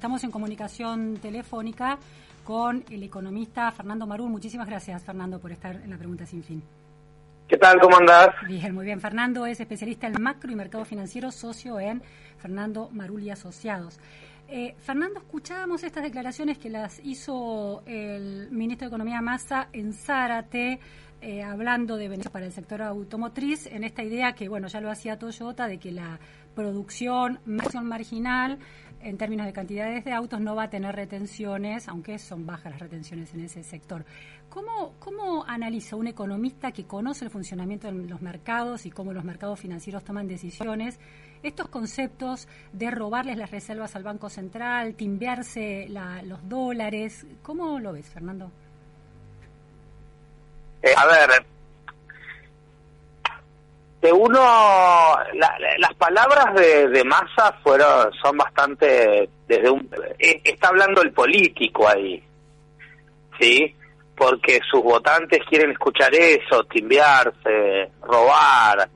Estamos en comunicación telefónica con el economista Fernando Marul. Muchísimas gracias, Fernando, por estar en la pregunta sin fin. ¿Qué tal? ¿Cómo andás? Bien, muy bien. Fernando es especialista en macro y mercado financiero, socio en Fernando Marul y Asociados. Eh, Fernando, escuchábamos estas declaraciones que las hizo el ministro de Economía Massa en Zárate, eh, hablando de beneficios para el sector automotriz, en esta idea que, bueno, ya lo hacía Toyota, de que la producción marginal en términos de cantidades de autos no va a tener retenciones, aunque son bajas las retenciones en ese sector. ¿Cómo, ¿Cómo analiza un economista que conoce el funcionamiento de los mercados y cómo los mercados financieros toman decisiones estos conceptos de robarles las reservas al Banco Central, timbearse los dólares? ¿Cómo lo ves, Fernando? Eh, a ver, de uno las palabras de, de Massa fueron son bastante desde un eh, está hablando el político ahí sí porque sus votantes quieren escuchar eso timbiarse robar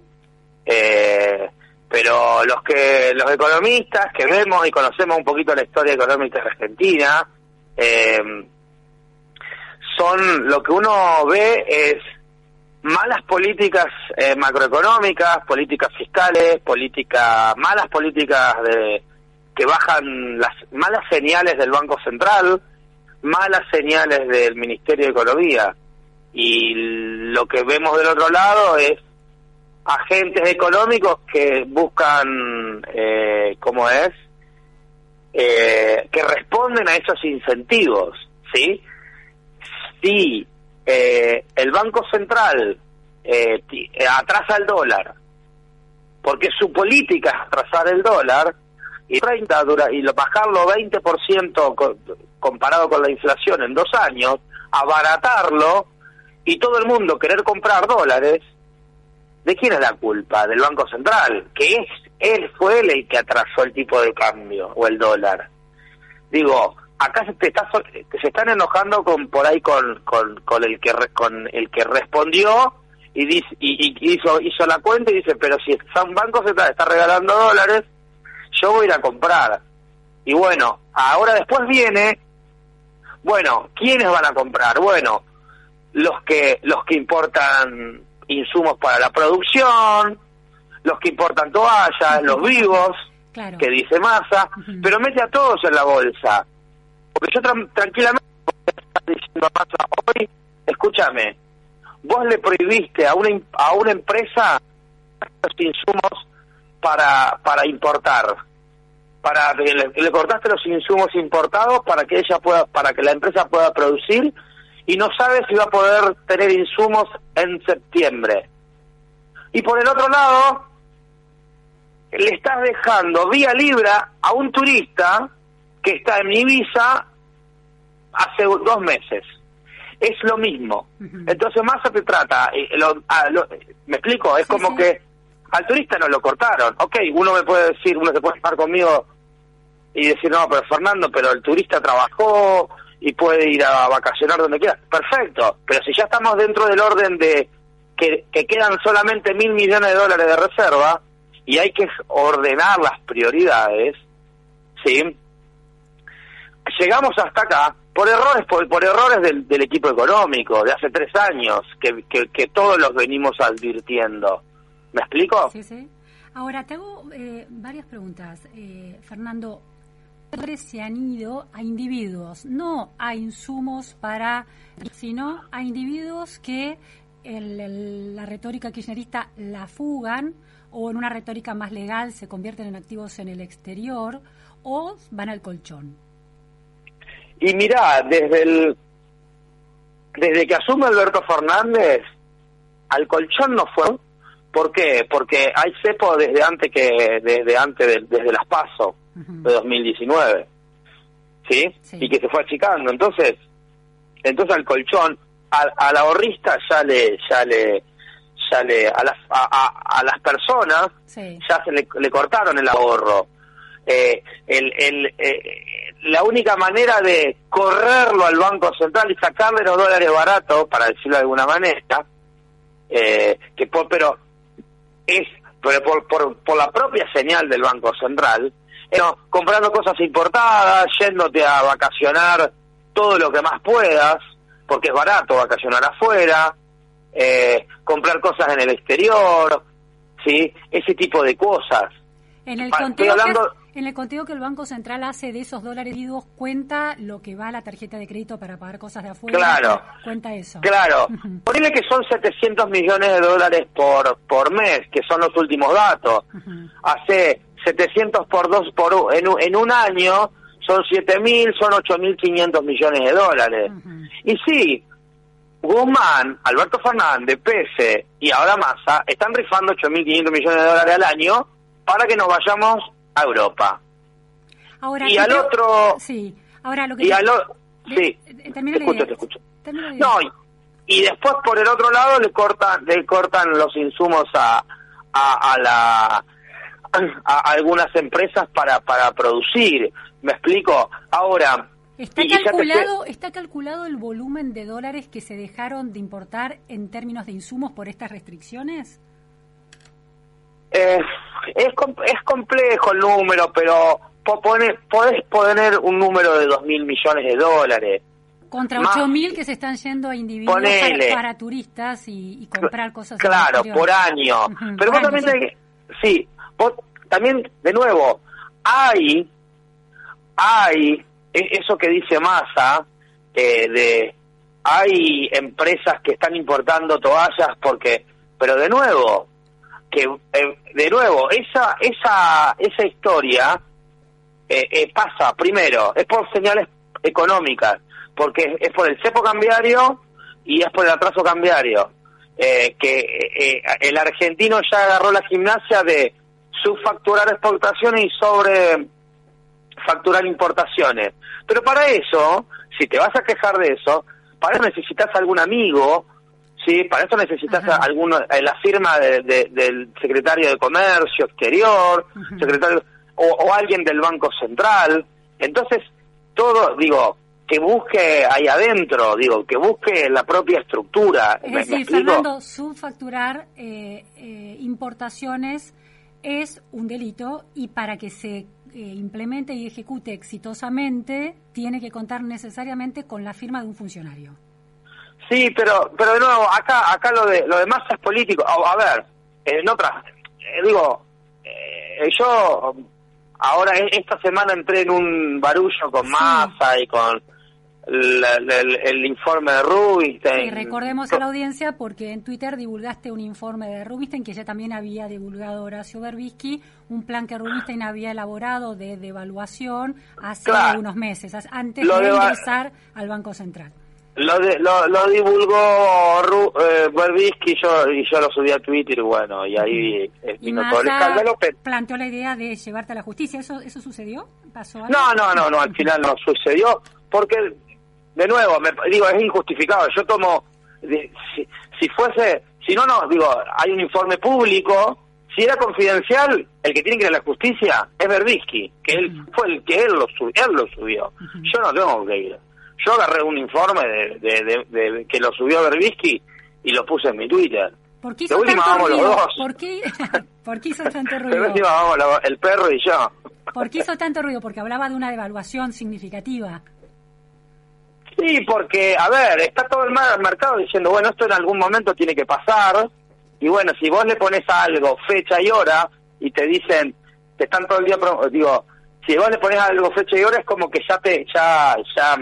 eh, pero los que los economistas que vemos y conocemos un poquito la historia económica de Argentina eh, son lo que uno ve es malas políticas eh, macroeconómicas, políticas fiscales, políticas malas políticas de que bajan las malas señales del Banco Central, malas señales del Ministerio de Economía. Y lo que vemos del otro lado es agentes económicos que buscan, eh, ¿cómo es? Eh, que responden a esos incentivos, ¿sí? Sí, eh, el Banco Central eh, eh, atrasa el dólar, porque su política es atrasar el dólar y 30 dura, y bajarlo 20% comparado con la inflación en dos años, abaratarlo y todo el mundo querer comprar dólares, ¿de quién es la culpa? Del Banco Central, que es él fue el que atrasó el tipo de cambio o el dólar. Digo, acá se, está, se están enojando con por ahí con, con, con el que con el que respondió y, dice, y, hizo hizo la cuenta y dice pero si un banco se está, está regalando dólares yo voy a ir a comprar. Y bueno ahora después viene bueno quiénes van a comprar bueno los que los que importan insumos para la producción los que importan toallas los vivos que dice masa pero mete a todos en la bolsa porque yo tranquilamente diciendo hoy, escúchame, vos le prohibiste a una a una empresa los insumos para para importar para le, cortaste los insumos importados para que ella pueda para que la empresa pueda producir y no sabe si va a poder tener insumos en septiembre y por el otro lado le estás dejando vía libre a un turista que está en Ibiza hace dos meses. Es lo mismo. Entonces, más se trata, eh, me explico, es como que al turista no lo cortaron. Ok, uno me puede decir, uno se puede estar conmigo y decir, no, pero Fernando, pero el turista trabajó y puede ir a vacacionar donde quiera. Perfecto, pero si ya estamos dentro del orden de que, que quedan solamente mil millones de dólares de reserva y hay que ordenar las prioridades, ¿sí? Llegamos hasta acá por errores por, por errores del, del, equipo económico de hace tres años que, todos los venimos advirtiendo ¿me explico? Sí, sí. Ahora te hago eh, varias preguntas eh, Fernando se han ido a individuos no a insumos para sino a individuos que en la retórica kirchnerista la fugan o en una retórica más legal se convierten en activos en el exterior o van al colchón y mira, desde el desde que asume Alberto Fernández, al colchón no fue. ¿Por qué? Porque hay cepo desde antes que desde antes desde las PASO de 2019. ¿sí? Y que se fue achicando. Entonces, entonces al colchón al, ahorrista ya le ya le ya le a las a, a, las personas ya se le, le cortaron el ahorro. Eh, el, el, eh, la única manera de correrlo al Banco Central y sacarle los dólares baratos, para decirlo de alguna manera, eh, que por, pero es pero por, por, por la propia señal del Banco Central, comprando cosas importadas, yéndote a vacacionar todo lo que más puedas, porque es barato vacacionar afuera, eh, comprar cosas en el exterior, ¿sí? Ese tipo de cosas. En el, conteo que, en el conteo que el Banco Central hace de esos dólares idos, cuenta lo que va a la tarjeta de crédito para pagar cosas de afuera. Claro. Cuenta eso. Claro. Ponle que son 700 millones de dólares por, por mes, que son los últimos datos. Hace 700 por dos por en, en un año son 7.000, son 8.500 millones de dólares. Y sí, Guzmán, Alberto Fernández, Pese y ahora Massa están rifando 8.500 millones de dólares al año para que nos vayamos a Europa. Ahora, y al otro... Sí, ahora lo que... Y al Sí, te escucho, te escucho. No, y, después por el otro lado le cortan le cortan los insumos a, a, a la a algunas empresas para, para producir. ¿Me explico? Ahora... ¿Está calculado, ¿Está calculado el volumen de dólares que se dejaron de importar en términos de insumos por estas restricciones? Eh, es, es complejo el número, pero podés poner un número de dos mil millones de dólares. Contra ocho mil que se están yendo a individuos para, turistas y, comprar cosas. Claro, por año. pero vos también, sí, vos también, de nuevo, hay, hay, e, eso que dice Massa, eh, de, hay empresas que están importando toallas porque, pero de nuevo, que eh, de nuevo esa esa esa historia eh, eh, pasa primero es por señales económicas porque es por el cepo cambiario y es por el atraso cambiario que el argentino ya agarró la gimnasia de subfacturar exportaciones y sobre facturar importaciones. Pero para eso si te vas a quejar de eso para eso necesitas algún amigo Sí, para eso necesitas alguno, eh, la firma del secretario de Comercio Exterior, secretario o, alguien del Banco Central. Entonces, todo, digo, que busque ahí adentro, digo, que busque la propia estructura. Es decir, Fernando, subfacturar eh, eh, importaciones es un delito y para que se implemente y ejecute exitosamente tiene que contar necesariamente con la firma de un funcionario. Sí, pero pero de nuevo, acá acá lo de lo demás es político. A, ver, en otras, eh, digo, eh, yo ahora e, esta semana entré en un barullo con Massa y con el, informe de Rubinstein. Sí, recordemos a la audiencia porque en Twitter divulgaste un informe de Rubinstein que ya también había divulgado Horacio Berbisky, un plan que Rubinstein había elaborado de devaluación hace unos meses, antes de ingresar al Banco Central. Lo, lo, divulgó Ru, eh, y yo, y yo lo subí a Twitter y bueno, y ahí vino todo el escándalo. planteó la idea de llevarte a la justicia, ¿eso eso sucedió? ¿Pasó No, no, no, no, al final no sucedió, porque, de nuevo, me, digo, es injustificado. Yo tomo, si, si fuese, si no, no, digo, hay un informe público, si era confidencial, el que tiene que ir a la justicia es Berbisky, que él fue el que él lo, él lo subió. Yo no tengo que ir. Yo agarré un informe de, que lo subió Berbisky y lo puse en mi Twitter. ¿Por qué hizo tanto ruido? ¿Por qué, ¿Por qué hizo tanto ruido? última vamos el perro y yo. ¿Por qué hizo tanto ruido? Porque hablaba de una devaluación significativa. Sí, porque, a ver, está todo el mercado diciendo, bueno, esto en algún momento tiene que pasar. Y bueno, si vos le pones algo, fecha y hora, y te dicen, te están todo el día, digo, si vos le pones algo, fecha y hora, es como que ya te, ya, ya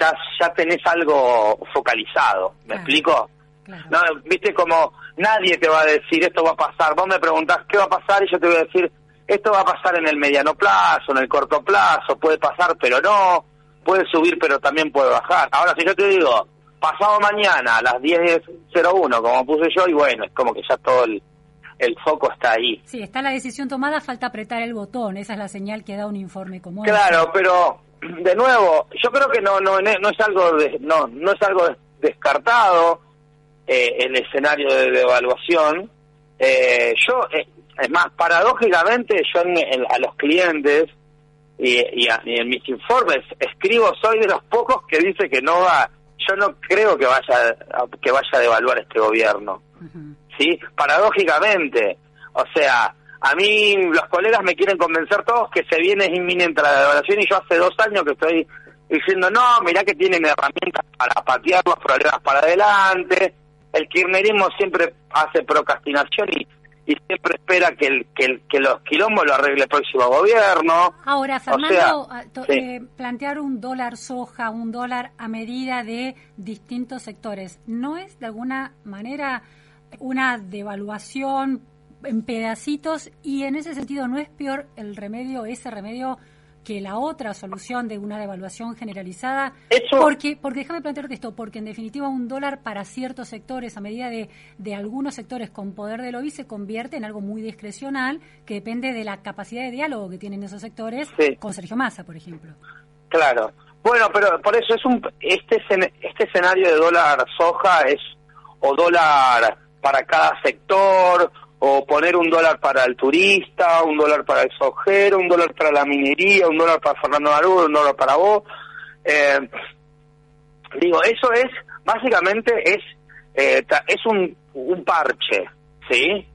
ya, ya tenés algo focalizado, ¿me explico? No, viste como nadie te va a decir esto va a pasar, vos me preguntás qué va a pasar y yo te voy a decir esto va a pasar en el mediano plazo, en el corto plazo, puede pasar pero no, puede subir pero también puede bajar. Ahora si yo te digo, pasado mañana a las 10.01 como puse yo y bueno, es como que ya todo el, el foco está ahí. Sí, está la decisión tomada, falta apretar el botón, esa es la señal que da un informe como este. Claro, pero de nuevo, yo creo que no no no es algo de, no no es algo descartado eh, el escenario de devaluación. Eh, yo eh, es más paradójicamente yo a los clientes y, y, en mis informes escribo soy de los pocos que dice que no va yo no creo que vaya que vaya a devaluar este gobierno. Sí paradójicamente o sea a mí los colegas me quieren convencer todos que se viene inminente la devaluación y yo hace dos años que estoy diciendo, no, mirá que tienen herramientas para patear los problemas para adelante. El kirchnerismo siempre hace procrastinación y, y siempre espera que, el, que, que los quilombos lo arregle el próximo gobierno. Ahora, Fernando, eh, plantear un dólar soja, un dólar a medida de distintos sectores, ¿no es de alguna manera una devaluación en pedacitos y en ese sentido no es peor el remedio, ese remedio que la otra solución de una devaluación generalizada. Porque, porque déjame plantearte esto, porque en definitiva un dólar para ciertos sectores, a medida de, de algunos sectores con poder de lobby, se convierte en algo muy discrecional que depende de la capacidad de diálogo que tienen esos sectores con Sergio Massa, por ejemplo. Claro. Bueno, pero por eso es un este este escenario de dólar soja es o dólar para cada sector o poner un dólar para el turista, un dólar para el sojero, un dólar para la minería, un dólar para Fernando Marudo, un dólar para vos. Eh, digo, eso es, básicamente es, eh, es un, un parche, ¿sí?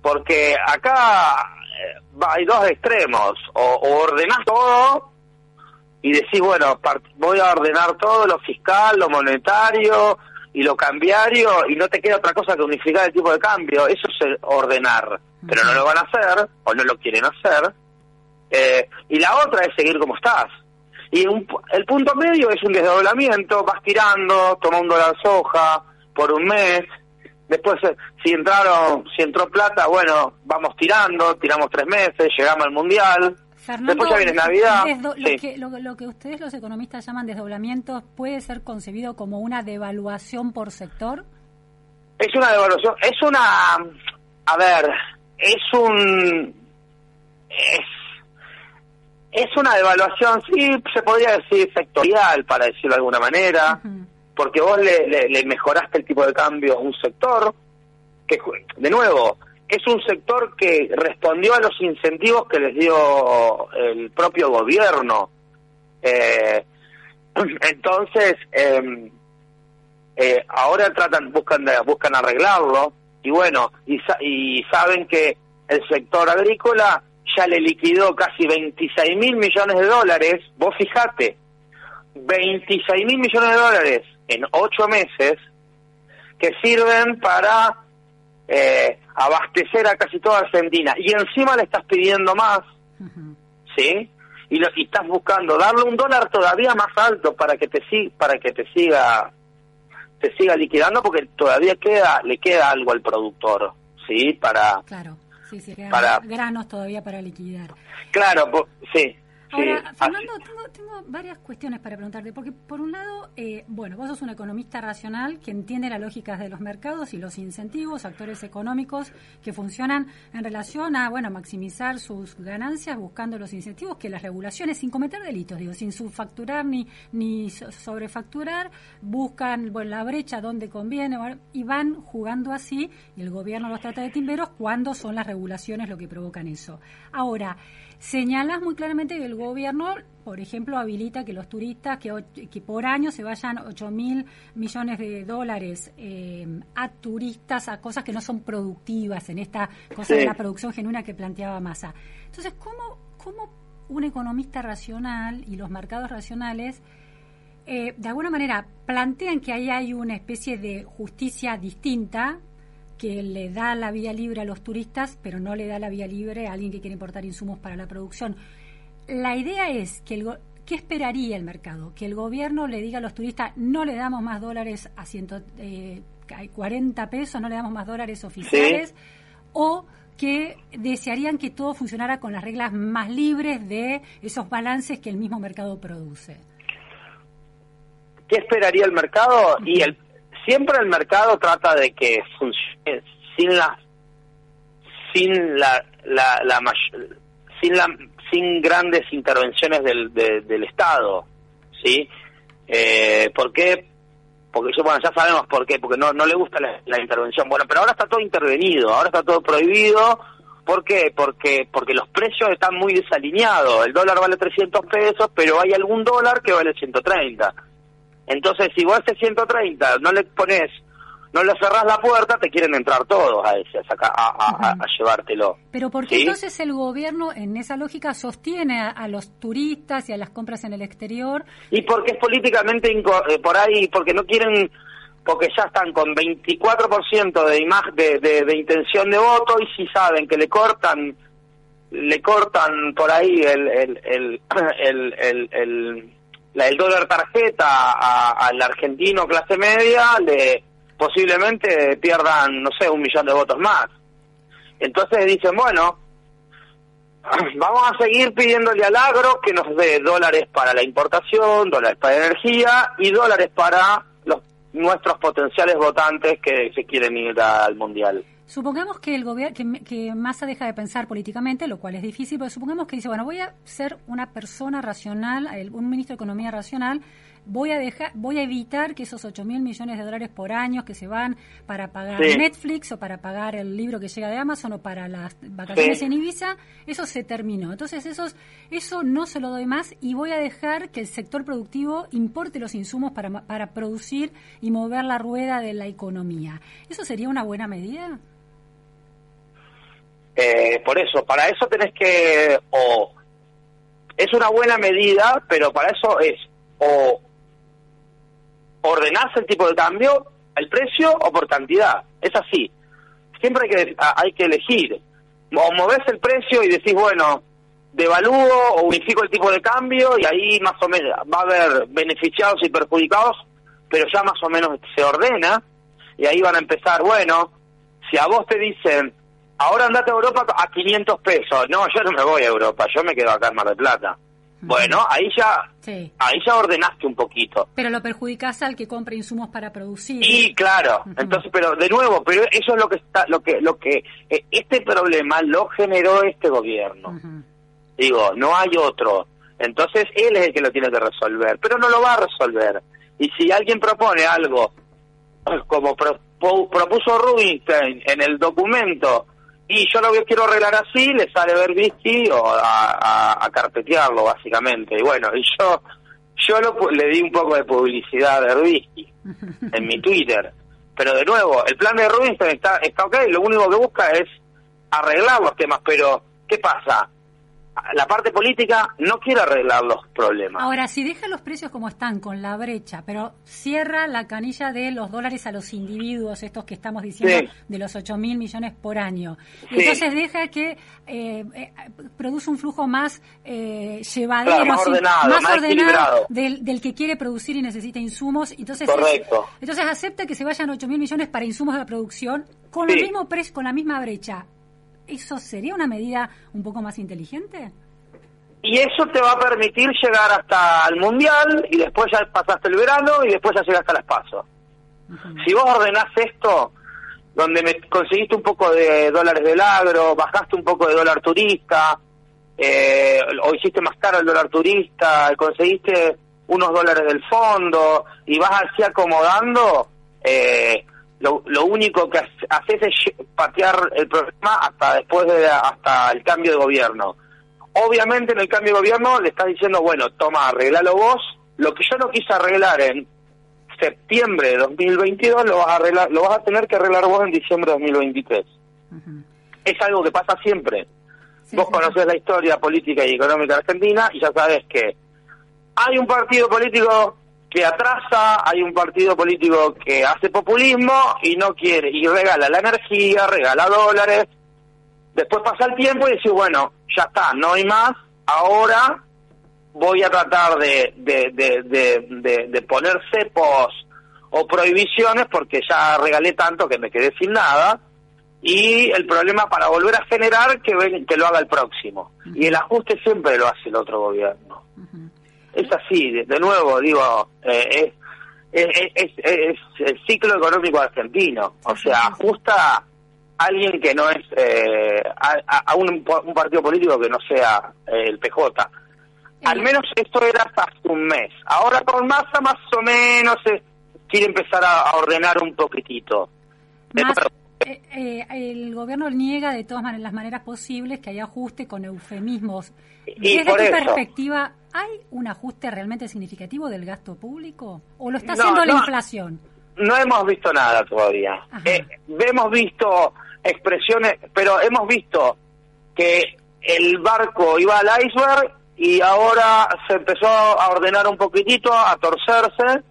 Porque acá eh, hay dos extremos, o, o ordenás todo y decís, bueno, voy a ordenar todo, lo fiscal, lo monetario, y lo cambiario y no te queda otra cosa que unificar el tipo de cambio. Eso es ordenar, pero no lo van a hacer o no lo quieren hacer. Eh, y la otra es seguir como estás. Y el punto medio es un desdoblamiento, vas tirando, toma un dólar soja por un mes, después eh, si entraron, si entró plata, bueno, vamos tirando, tiramos tres meses, llegamos al mundial, Después ya viene Navidad. lo, que, lo, que ustedes los economistas llaman desdoblamientos puede ser concebido como una devaluación por sector. Es una devaluación, es una, a ver, es un, es, es una devaluación, sí, se podría decir sectorial, para decirlo de alguna manera, porque vos le, le mejoraste el tipo de cambio a un sector, que de nuevo, es un sector que respondió a los incentivos que les dio el propio gobierno. Eh, entonces, em, eh, ahora tratan, buscan, buscan arreglarlo y bueno, y, y saben que el sector agrícola ya le liquidó casi 26 mil millones de dólares. Vos fijate, 26 mil millones de dólares en ocho meses que sirven para eh, abastecer a casi toda Argentina y encima le estás pidiendo más, ¿sí? Y, lo, y estás buscando darle un dólar todavía más alto para que te para que te siga te siga liquidando porque todavía queda le queda algo al productor, ¿sí? Para Claro. Sí, sí, para, granos todavía para liquidar. Claro, sí. Ahora, Fernando, tengo, varias cuestiones para preguntarte, porque por un lado, eh, bueno, vos sos un economista racional que entiende las lógicas de los mercados y los incentivos, actores económicos que funcionan en relación a, bueno, maximizar sus ganancias buscando los incentivos que las regulaciones, sin cometer delitos, digo, sin subfacturar ni, ni sobrefacturar, buscan, bueno, la brecha donde conviene y van jugando así y el gobierno los trata de timberos cuando son las regulaciones lo que provocan eso. Ahora, Señalas muy claramente que el gobierno, por ejemplo, habilita que los turistas que, que por año se vayan 8 mil millones de dólares eh, a turistas, a cosas que no son productivas en esta cosa de la producción genuina que planteaba Massa. Entonces, ¿cómo, cómo un economista racional y los mercados racionales eh, de alguna manera plantean que ahí hay una especie de justicia distinta que le da la vía libre a los turistas, pero no le da la vía libre a alguien que quiere importar insumos para la producción. La idea es que el ¿qué esperaría el mercado? Que el gobierno le diga a los turistas, no le damos más dólares a 140 eh, pesos, no le damos más dólares oficiales, o que desearían que todo funcionara con las reglas más libres de esos balances que el mismo mercado produce. ¿Qué esperaría el mercado? Y el siempre el mercado trata de que funcione sin la sin la, la, la sin la sin grandes intervenciones del, del Estado, ¿sí? Eh, ¿Por qué? Porque bueno, ya sabemos por qué, porque no, no le gusta la, intervención. Bueno, pero ahora está todo intervenido, ahora está todo prohibido. ¿Por qué? Porque, porque los precios están muy desalineados. El dólar vale 300 pesos, pero hay algún dólar que vale 130. Entonces, si vos ese 130 no le pones no le cerrás la puerta, te quieren entrar todos a ese, a, a, llevártelo. Pero ¿por qué entonces el gobierno, en esa lógica, sostiene a, los turistas y a las compras en el exterior? Y porque es políticamente, eh, por ahí, porque no quieren, porque ya están con 24% de, imagen, de, de, intención de voto y si saben que le cortan le cortan por ahí el, el, el, el, el, el dólar tarjeta al argentino clase media, le posiblemente pierdan, no sé, un millón de votos más. Entonces dicen, bueno, vamos a seguir pidiéndole al agro que nos dé dólares para la importación, dólares para energía y dólares para los nuestros potenciales votantes que se quieren ir al mundial. Supongamos que el gobierno, que, que, Massa deja de pensar políticamente, lo cual es difícil, pero supongamos que dice, bueno, voy a ser una persona racional, un ministro de Economía racional, voy a dejar, voy a evitar que esos 8 mil millones de dólares por año que se van para pagar Netflix o para pagar el libro que llega de Amazon o para las vacaciones en Ibiza, eso se terminó. Entonces esos, eso no se lo doy más y voy a dejar que el sector productivo importe los insumos para, para producir y mover la rueda de la economía. ¿Eso sería una buena medida? Eh, por eso, para eso tenés que, o es una buena medida, pero para eso es o ordenarse el tipo de cambio, el precio o por cantidad. Es así. Siempre hay que, hay que elegir. O movés el precio y decís, bueno, devalúo o unifico el tipo de cambio y ahí más o menos va a haber beneficiados y perjudicados, pero ya más o menos se ordena y ahí van a empezar, bueno, si a vos te dicen, ahora andate a Europa a 500 pesos, no, yo no me voy a Europa, yo me quedo acá en Mar del Plata. Bueno, ahí ya ahí ya ordenaste un poquito. Pero lo perjudicas al que compra insumos para producir. Y claro, entonces, pero de nuevo, pero eso es lo que está, lo que, lo que eh, este problema lo generó este gobierno. Digo, no hay otro. Entonces él es el que lo tiene que resolver, pero no lo va a resolver. Y si alguien propone algo como propuso Rubinstein en el documento y yo lo que quiero arreglar así, le sale ver Berbisky o a, carpetearlo, básicamente. Y bueno, y yo yo le di un poco de publicidad a Berbisky en mi Twitter. Pero de nuevo, el plan de Rubinstein está, está ok, lo único que busca es arreglar los temas, pero ¿qué pasa? La parte política no quiere arreglar los problemas. Ahora, si deja los precios como están, con la brecha, pero cierra la canilla de los dólares a los individuos, estos que estamos diciendo, de los 8 mil millones por año. entonces deja que eh, eh, produce un flujo más eh, llevadero, más ordenado, del, que quiere producir y necesita insumos. Entonces, Correcto. entonces acepta que se vayan 8 mil millones para insumos de la producción con, el mismo precio, con la misma brecha. ¿Eso sería una medida un poco más inteligente? Y eso te va a permitir llegar hasta el Mundial y después ya pasaste el verano y después ya llegaste a las pasos. Si vos ordenás esto, donde me conseguiste un poco de dólares del agro, bajaste un poco de dólar turista, eh, o hiciste más caro el dólar turista, conseguiste unos dólares del fondo y vas así acomodando, eh, lo, lo único que haces es patear el problema hasta después de hasta el cambio de gobierno. Obviamente en el cambio de gobierno le estás diciendo, bueno, toma, arreglalo vos. Lo que yo no quise arreglar en septiembre de 2022 lo vas a arreglar, lo vas a tener que arreglar vos en diciembre de 2023. Es algo que pasa siempre. vos conocés la historia política y económica Argentina y ya sabes que hay un partido político que atrasa, hay un partido político que hace populismo y no quiere, y regala la energía, regala dólares, después pasa el tiempo y dice, bueno, ya está, no hay más, ahora voy a tratar de, de, de, de, poner cepos o prohibiciones porque ya regalé tanto que me quedé sin nada, y el problema para volver a generar que, que lo haga el próximo. Y el ajuste siempre lo hace el otro gobierno es así, de, nuevo, digo, eh, es, es, es, el ciclo económico argentino, o sea, ajusta a alguien que no es, eh, a, un, partido político que no sea eh, el PJ. Al menos esto era hasta un mes. Ahora con masa más o menos se quiere empezar a, ordenar un poquitito. El gobierno niega de todas las maneras posibles que haya ajuste con eufemismos. Desde tu perspectiva, ¿Hay un ajuste realmente significativo del gasto público? ¿O lo está haciendo la inflación? no hemos visto nada todavía. Eh, hemos visto expresiones, pero hemos visto que el barco iba al iceberg y ahora se empezó a ordenar un poquitito, a torcerse,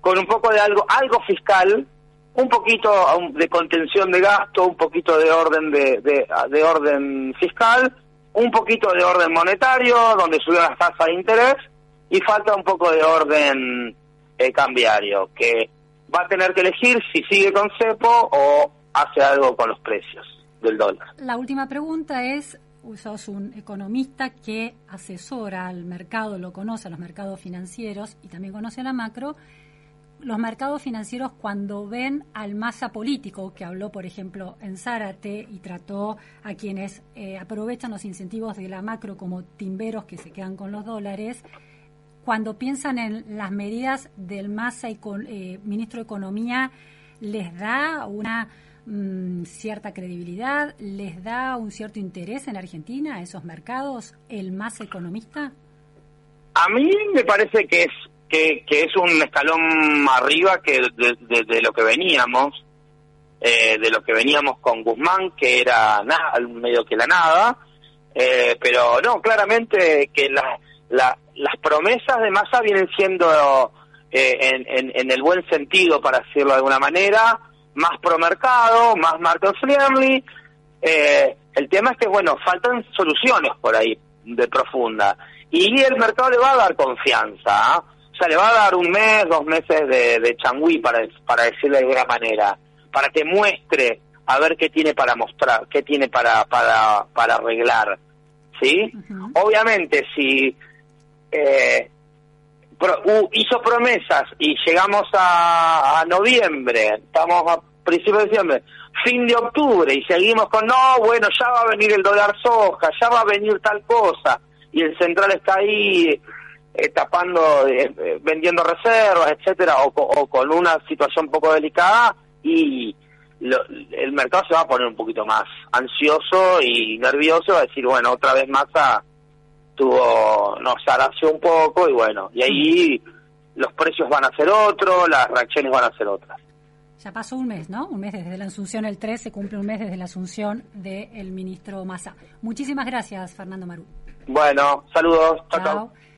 con un poco de algo, algo fiscal, un poquito de contención de gasto, un poquito de orden de, de, orden fiscal, un poquito de orden monetario, donde subió las tasas de interés, y falta un poco de orden eh, cambiario, que va a tener que elegir si sigue con cepo o hace algo con los precios del dólar. La última pregunta es, sos un economista que asesora al mercado, lo conoce a los mercados financieros y también conoce la macro. Los mercados financieros cuando ven al masa político, que habló por ejemplo en Zárate y trató a quienes eh, aprovechan los incentivos de la macro como timberos que se quedan con los dólares, cuando piensan en las medidas del masa y eh, ministro de Economía, les da una Mm, cierta credibilidad? ¿Les da un cierto interés en Argentina, esos mercados, el más economista? A mí me parece que es que, es un escalón arriba que de, lo que veníamos, eh, de lo que veníamos con Guzmán, que era nada, medio que la nada, eh, pero no, claramente que las promesas de masa vienen siendo eh, en, en el buen sentido, para decirlo de alguna manera, más pro mercado, más market friendly. Eh, el tema es que, bueno, faltan soluciones por ahí de profunda. Y el mercado le va a dar confianza. O sea, le va a dar un mes, dos meses de, de changüí, para, para decirlo de alguna manera, para que muestre a ver qué tiene para mostrar, qué tiene para, para, para arreglar. ¿Sí? Obviamente, si eh, hizo promesas y llegamos a, noviembre, estamos a principios de diciembre, fin de octubre y seguimos con, no, bueno, ya va a venir el dólar soja, ya va a venir tal cosa, y el central está ahí eh, tapando, eh, eh, vendiendo reservas, etcétera, o, con una situación un poco delicada, y el mercado se va a poner un poquito más ansioso y nervioso, va a decir, bueno, otra vez más a tuvo, nos aració un poco y bueno, y ahí los precios van a ser otros, las reacciones van a ser otras. Ya pasó un mes, ¿no? Un mes desde la asunción, el 3 se cumple un mes desde la asunción del ministro Massa. Muchísimas gracias, Fernando Maru. Bueno, saludos. chao. chao.